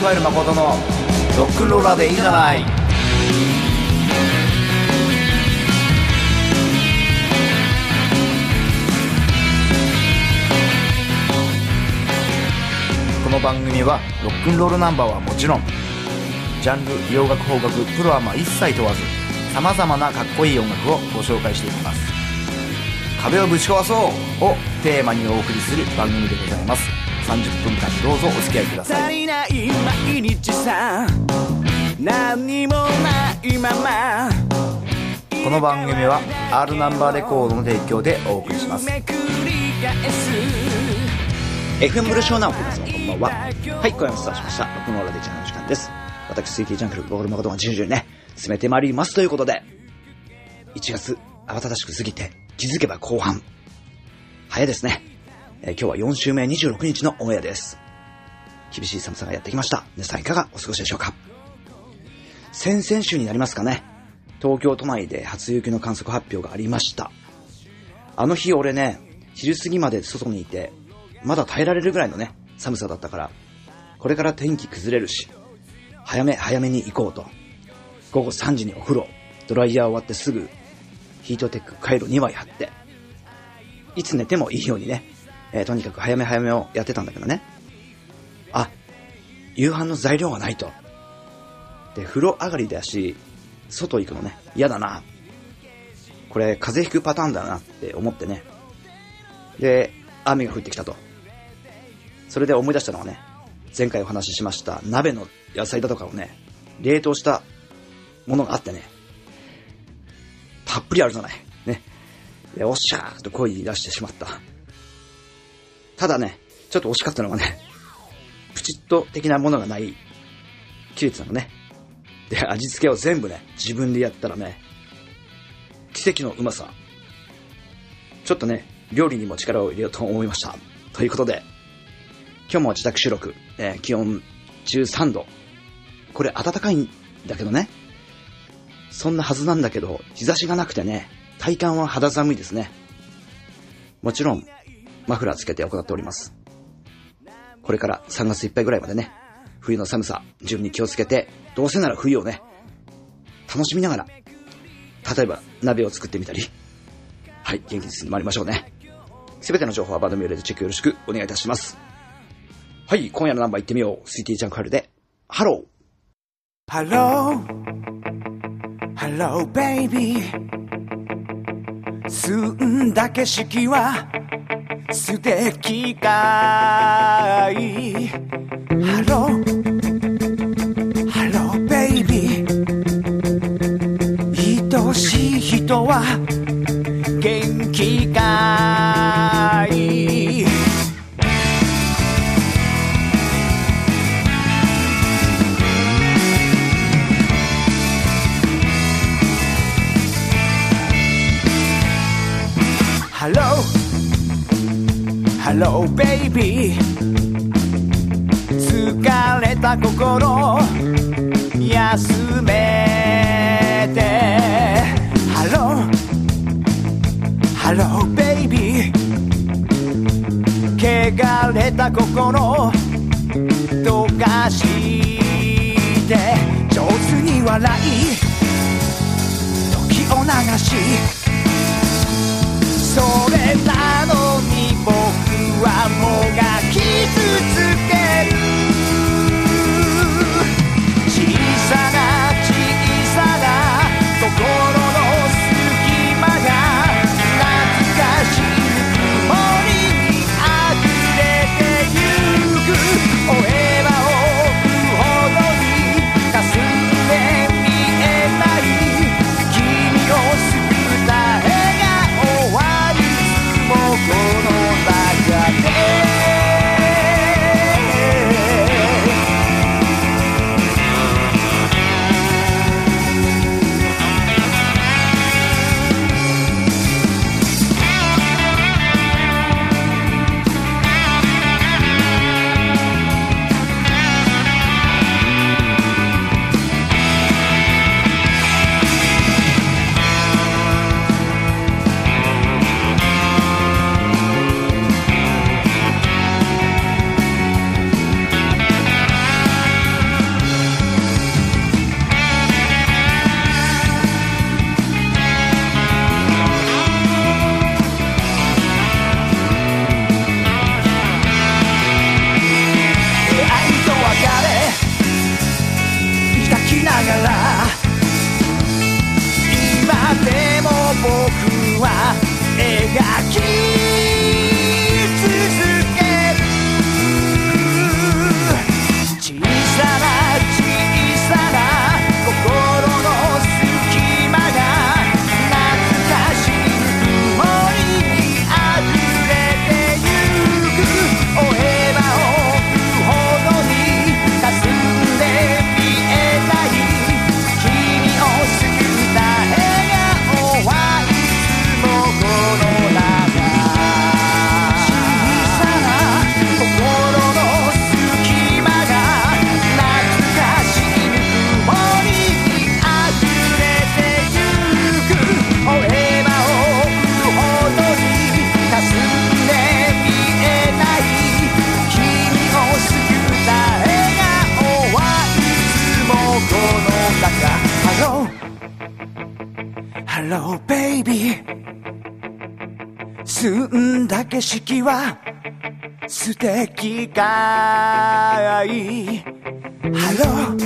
加える誠のロックンローラーでいいじゃない。この番組はロックンロールナンバーはもちろんジャンル洋楽邦楽プロアマ一切問わずさまざまなかっこいい音楽をご紹介していきます。壁をぶち壊そうをテーマにお送りする番組でございます。30分間どうぞお付き合いください足りない毎日さ何にもないままこの番組は R ナンバーレコードの提供でお送りします FM ブルショーナウ皆様こんばんは。はい、小山スタートしました。ロックンローラーでチャンネルの時間です。私、推定ジャンクル、ボール誠が順々にね、進めてまいりますということで、1月、慌ただしく過ぎて、気づけば後半。早いですね。え今日は4週目26日のオンエアです。厳しい寒さがやってきました。皆さんいかがお過ごしでしょうか？先々週になりますかね。東京都内で初雪の観測発表がありました。あの日俺ね、昼過ぎまで外にいて、まだ耐えられるぐらいのね、寒さだったから、これから天気崩れるし、早め早めに行こうと。午後3時にお風呂、ドライヤー終わってすぐ、ヒートテック回路2枚貼って、いつ寝てもいいようにね、えーとにかく早め早めをやってたんだけどね。あ、夕飯の材料がないと。で、風呂上がりだし、外行くのね、嫌だな。これ、風邪ひくパターンだなって思ってね。で、雨が降ってきたと。それで思い出したのはね、前回お話ししました鍋の野菜だとかをね、冷凍したものがあってね、たっぷりあるじゃない。ね。で、おっしゃーと声に出してしまった。ただね、ちょっと惜しかったのがね、プチッと的なものがない、切れてたのね。で、味付けを全部ね、自分でやったらね、奇跡のうまさ。ちょっとね、料理にも力を入れようと思いました。ということで、今日も自宅収録、えー気温13度。これ暖かいんだけどね。そんなはずなんだけど、日差しがなくてね、体感は肌寒いですね。もちろん、マフラーつけて行っております。これから3月いっぱいぐらいまでね、冬の寒さ、十分に気をつけて、どうせなら冬をね、楽しみながら、例えば鍋を作ってみたり、はい、元気に進んでまいりましょうね。すべての情報は番組ウェブでチェックよろしくお願いいたします。はい、今夜のナンバー行ってみよう。スイティジャンクハルで、ハロー。ハローハローベイビー澄んだ景色は素敵かい。ハローハローベイビー愛しい人は元気かい。ハローハローベイビー疲れた心休めて。ハローハローベイビー汚れた心溶かして。上手に笑い時を流し。それなのに。はもがきつつ景色は素敵かいハロー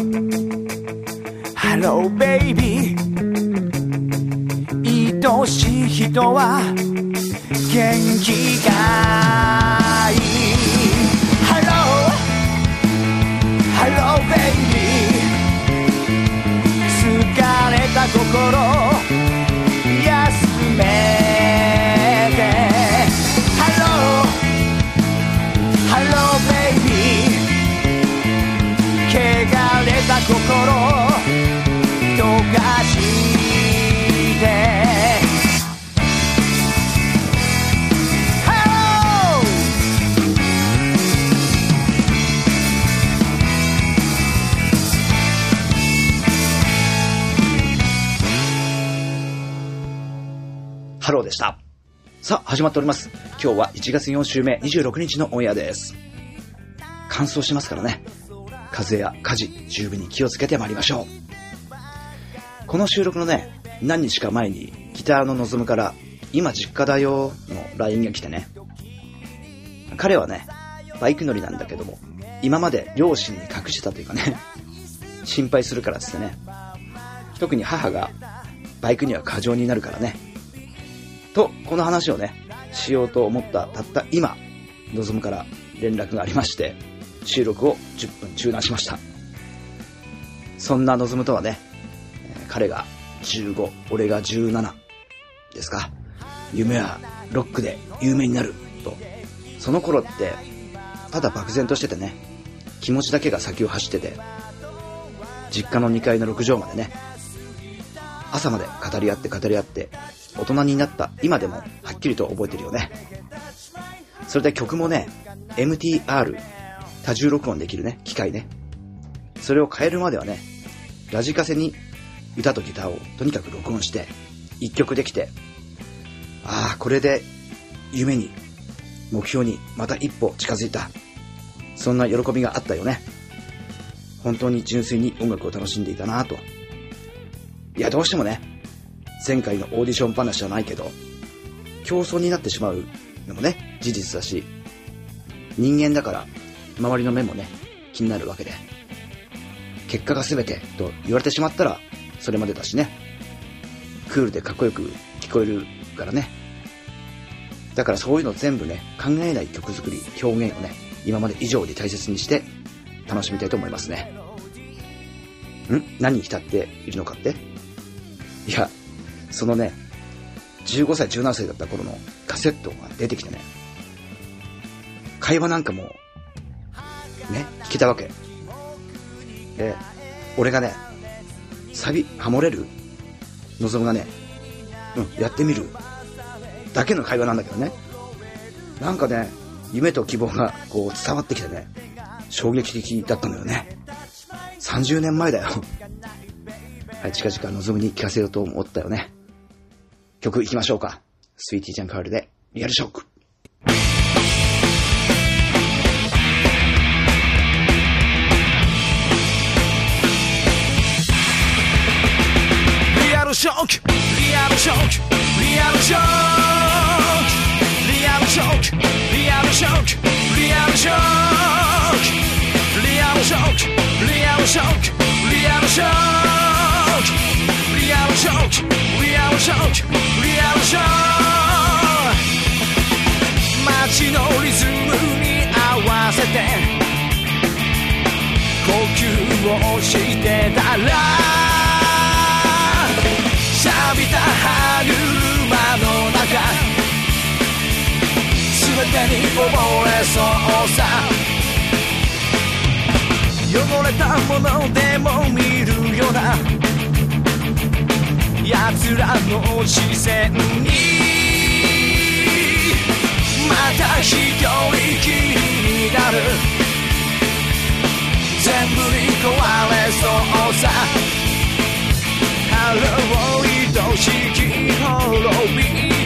ハローベイビー愛しい人は元気がいい。ハローハローベイビー疲れた心。休め。した。さあ、始まっております。今日は1月4週目26日のオンエアです。乾燥しますからね。風や火事、十分に気をつけてまいりましょう。この収録のね、何日か前にギターの望むから、今実家だよの LINE が来てね。彼はね、バイク乗りなんだけども、今まで両親に隠してたというかね、心配するからっつってね。特に母が、バイクには過剰になるからね。と、この話をね、しようと思ったたった今、望むから連絡がありまして、収録を10分中断しました。そんな望むとはね、彼が15、俺が17ですか。夢はロックで有名になると。その頃って、ただ漠然としててね、気持ちだけが先を走ってて、実家の2階の6畳までね、朝まで語り合って語り合って、大人になった今でもはっきりと覚えてるよね。それで曲もね、MTR、多重録音できるね、機械ね。それを変えるまではね、ラジカセに歌とギターをとにかく録音して、一曲できて、ああ、これで夢に、目標にまた一歩近づいた。そんな喜びがあったよね。本当に純粋に音楽を楽しんでいたなぁと。いや、どうしてもね、前回のオーディション話じゃないけど、競争になってしまうのもね、事実だし、人間だから、周りの目もね、気になるわけで。結果が全てと言われてしまったら、それまでだしね。クールでかっこよく聞こえるからね。だからそういうの全部ね、考えない曲作り、表現をね、今まで以上に大切にして、楽しみたいと思いますね。ん？何に浸っているのかって？いや、そのね、15歳、17歳だった頃のカセットが出てきてね、会話なんかも、ね、聞けたわけ。で、俺がね、サビ、ハモれる？望むがね、うん、やってみる。だけの会話なんだけどね。なんかね、夢と希望がこう伝わってきてね、衝撃的だったんだよね。30年前だよ。はい、近々望むに聞かせようと思ったよね。曲行きましょうか。スイーティーちゃんカールで、リアルショック。リアルショック。リアルショック。リアルショック。リアルショック。リアルショック。リアルショック。リアルショック。リアルショック。リアルショック。街のリズムに合わせて呼吸をしてたら錆びた歯車の中全てに溺れそうさ。汚れたものでも見るような奴らの視線にまた一人きりになる。全部に壊れそうさ。ハロー愛しき滅び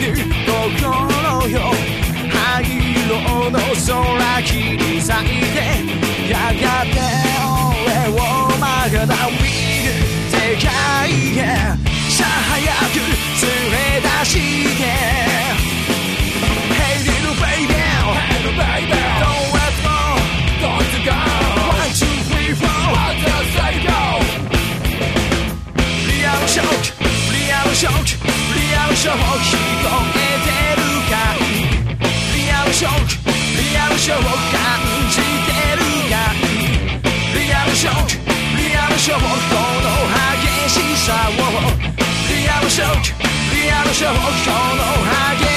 る心よ灰色の空切り裂いてやがて俺をまだ見ぬ世界へさ早く連れ出しリアルショックこの激し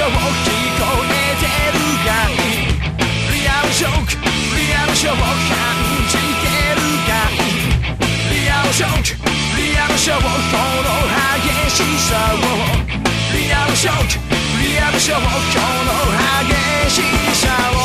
リアルショック聞こえてるかいリアルショックリアルショック感じてるかいリアルショックリアルショックこの激しさをリアルショックリアルショックこの激しさを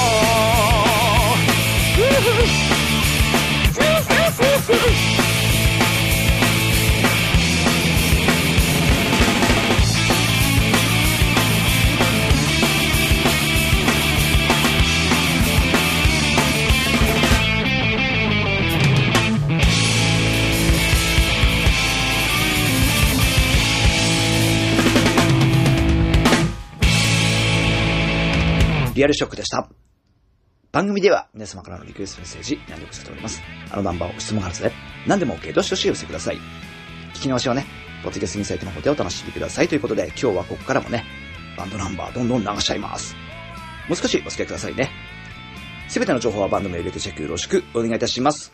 アルショックでした。番組では皆様からのリクエストメッセージ何でもしております。あのナンバーを質問があるので、何でも OK、どしどし寄せください。聞き直しはね、ポッドキャストインサイトの方でお楽しみくださいということで、今日はここからもね、バンドナンバーどんどん流しちゃいます。もう少しお付き合いくださいね。すべての情報はバンド名入れてチェックよろしくお願いいたします。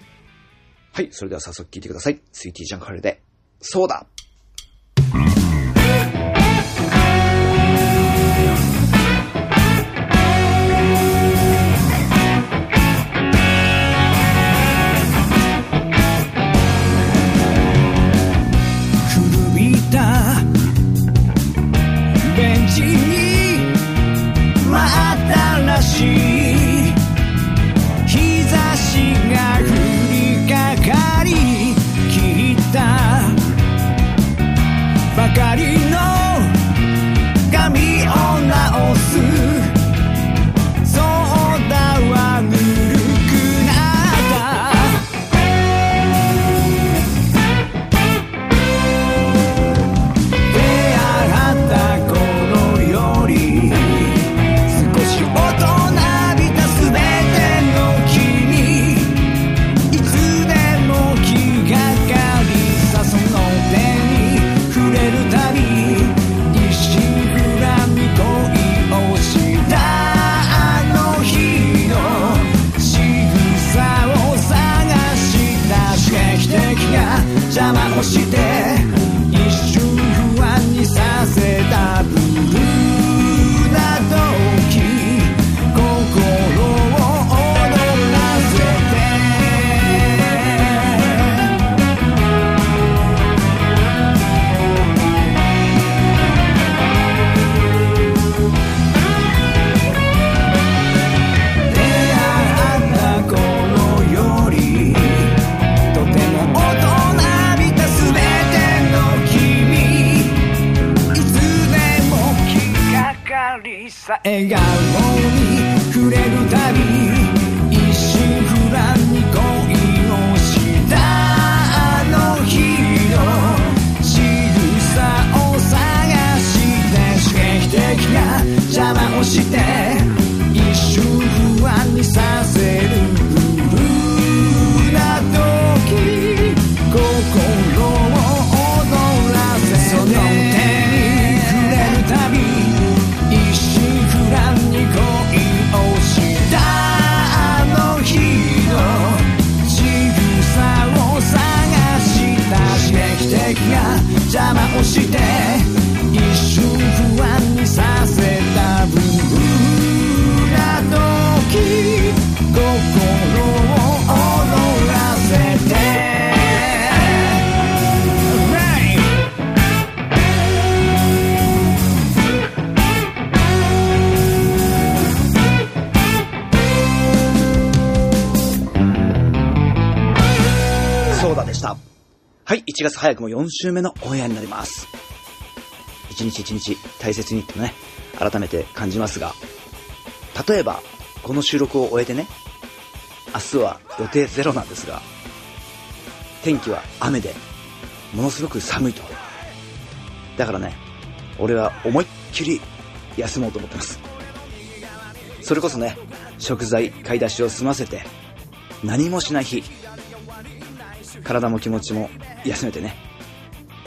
はい、それでは早速聞いてください。スイーティージャンクハルで、そうだ1月早くも4週目のオンエアになります。一日一日大切にってね、改めて感じますが、例えば、この収録を終えてね、明日は予定ゼロなんですが、天気は雨で、ものすごく寒いと。だからね、俺は思いっきり休もうと思ってます。それこそね、食材買い出しを済ませて、何もしない日、体も気持ちも休めてね。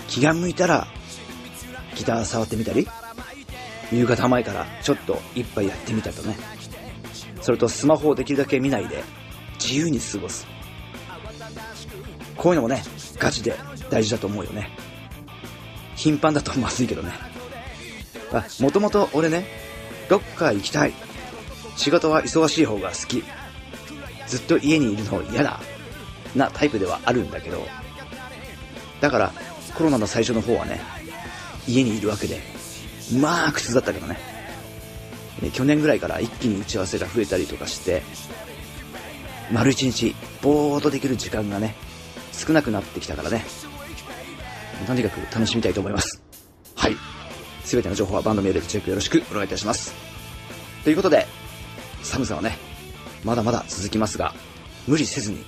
気が向いたらギター触ってみたり夕方前からちょっと一杯やってみたとね。それとスマホをできるだけ見ないで自由に過ごす。こういうのもねガチで大事だと思うよね。頻繁だとまずいけどね。あもともと俺ねどっか行きたい。仕事は忙しい方が好き。ずっと家にいるの嫌だ。なタイプではあるんだけど、だからコロナの最初の方はね、家にいるわけで、まあ苦痛だったけどね。去年ぐらいから一気に打ち合わせが増えたりとかして、丸一日、ぼーっとできる時間がね、少なくなってきたからね。とにかく楽しみたいと思います。はい。すべての情報はバンドメールでチェックよろしくお願いいたします。ということで、寒さはね、まだまだ続きますが、無理せずに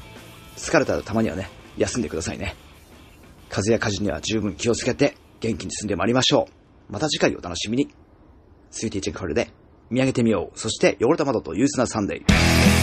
疲れたらたまにはね、休んでくださいね。風や火事には十分気をつけて、元気に進んでまいりましょう。また次回お楽しみに。スイーティーチェックカルで、見上げてみよう。そして、汚れた窓と憂鬱なサンデー。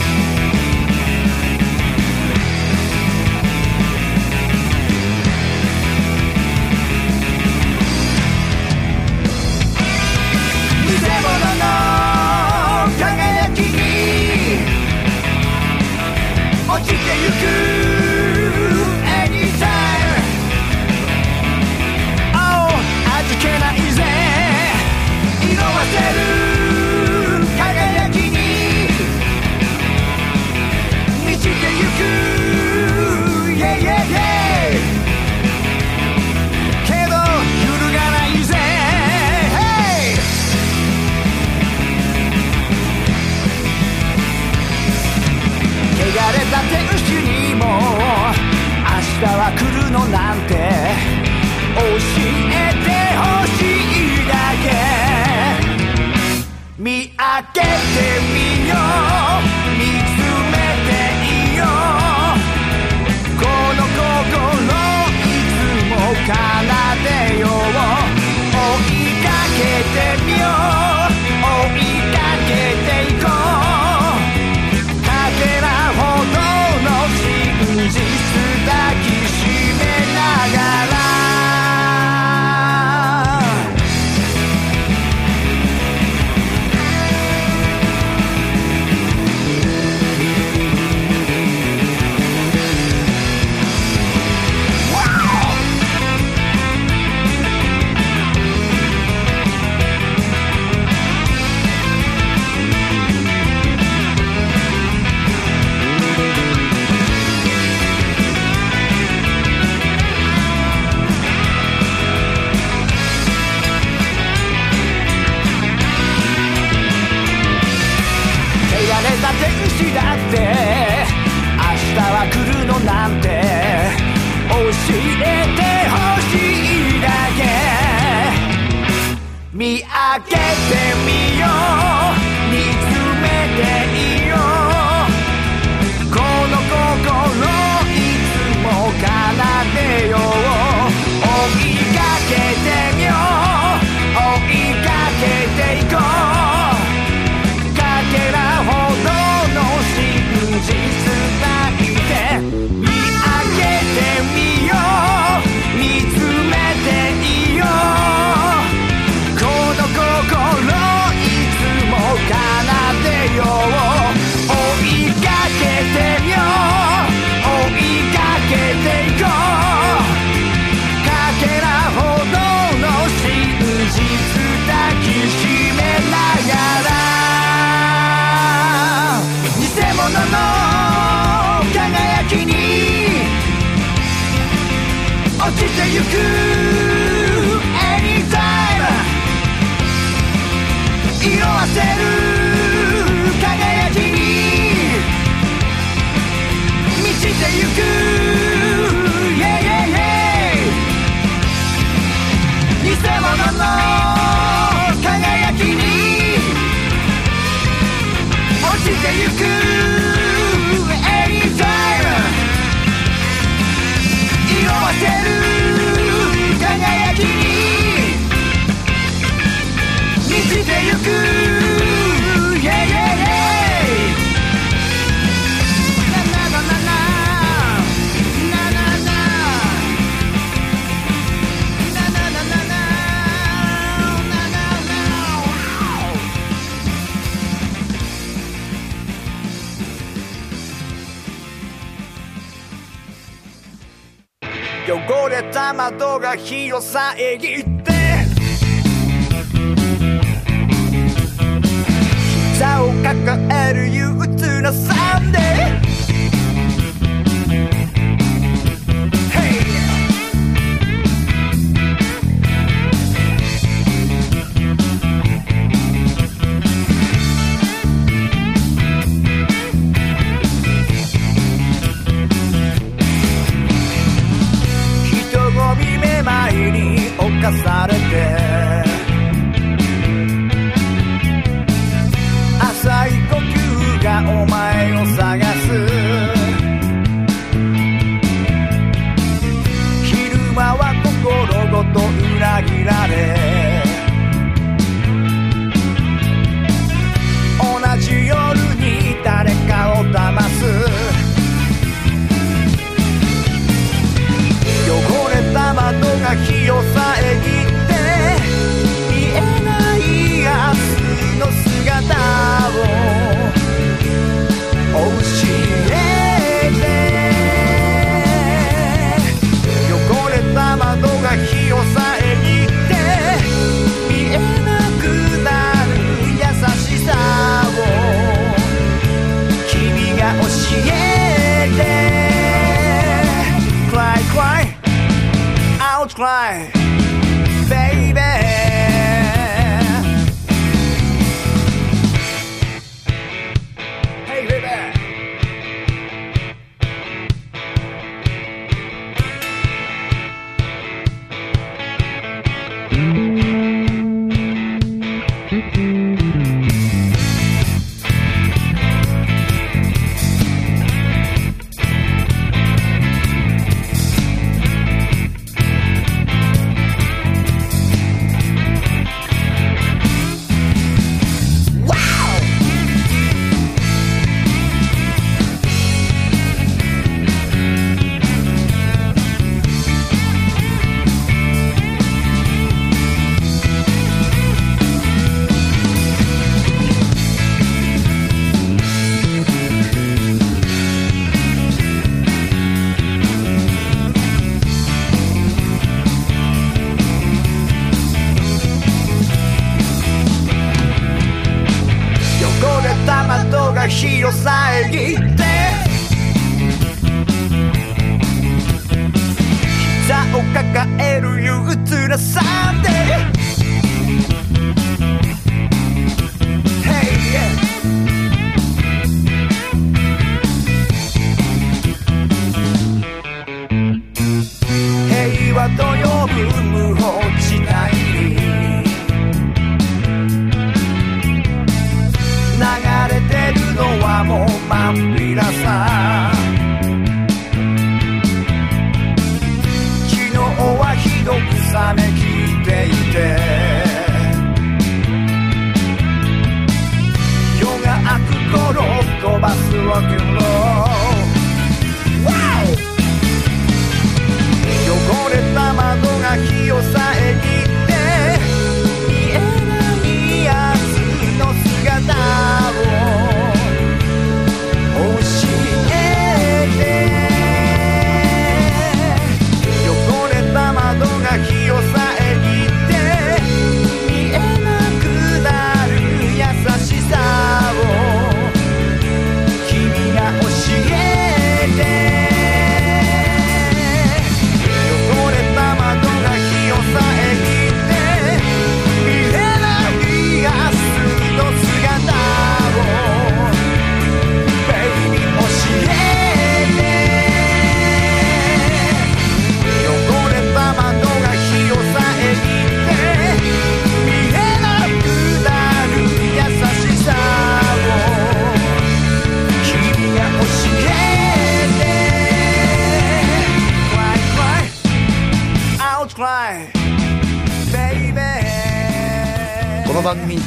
日を遮って。膝を抱える憂鬱なサンデー。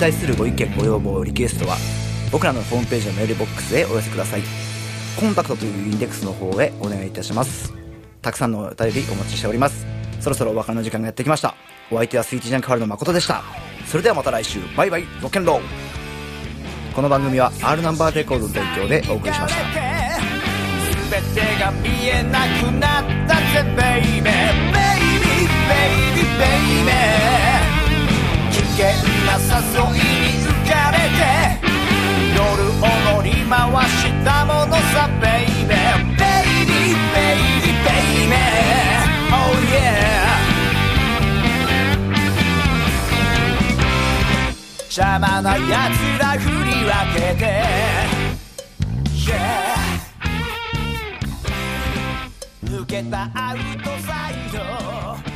対するご意見ご要望リクエストは僕らのホームページのメールボックスへお寄せください。コンタクトというインデックスの方へお願いいたします。たくさんのお便りお待ちしております。そろそろお別れの時間がやってきました。お相手はスイーティジャンクハルの誠でした。それではまた来週。バイバイ。ロッケンロー。この番組は R ナンバーレコードの提供でお送りしました。全てが見えなくなったぜベイベーベイビーベイビーベイベー険な誘いに浮かれて夜を乗り回したものさベイベーベイビーベイビーベイベー Oh yeah. 邪魔な奴ら振り分けて Yeah 抜けたアウトサイド。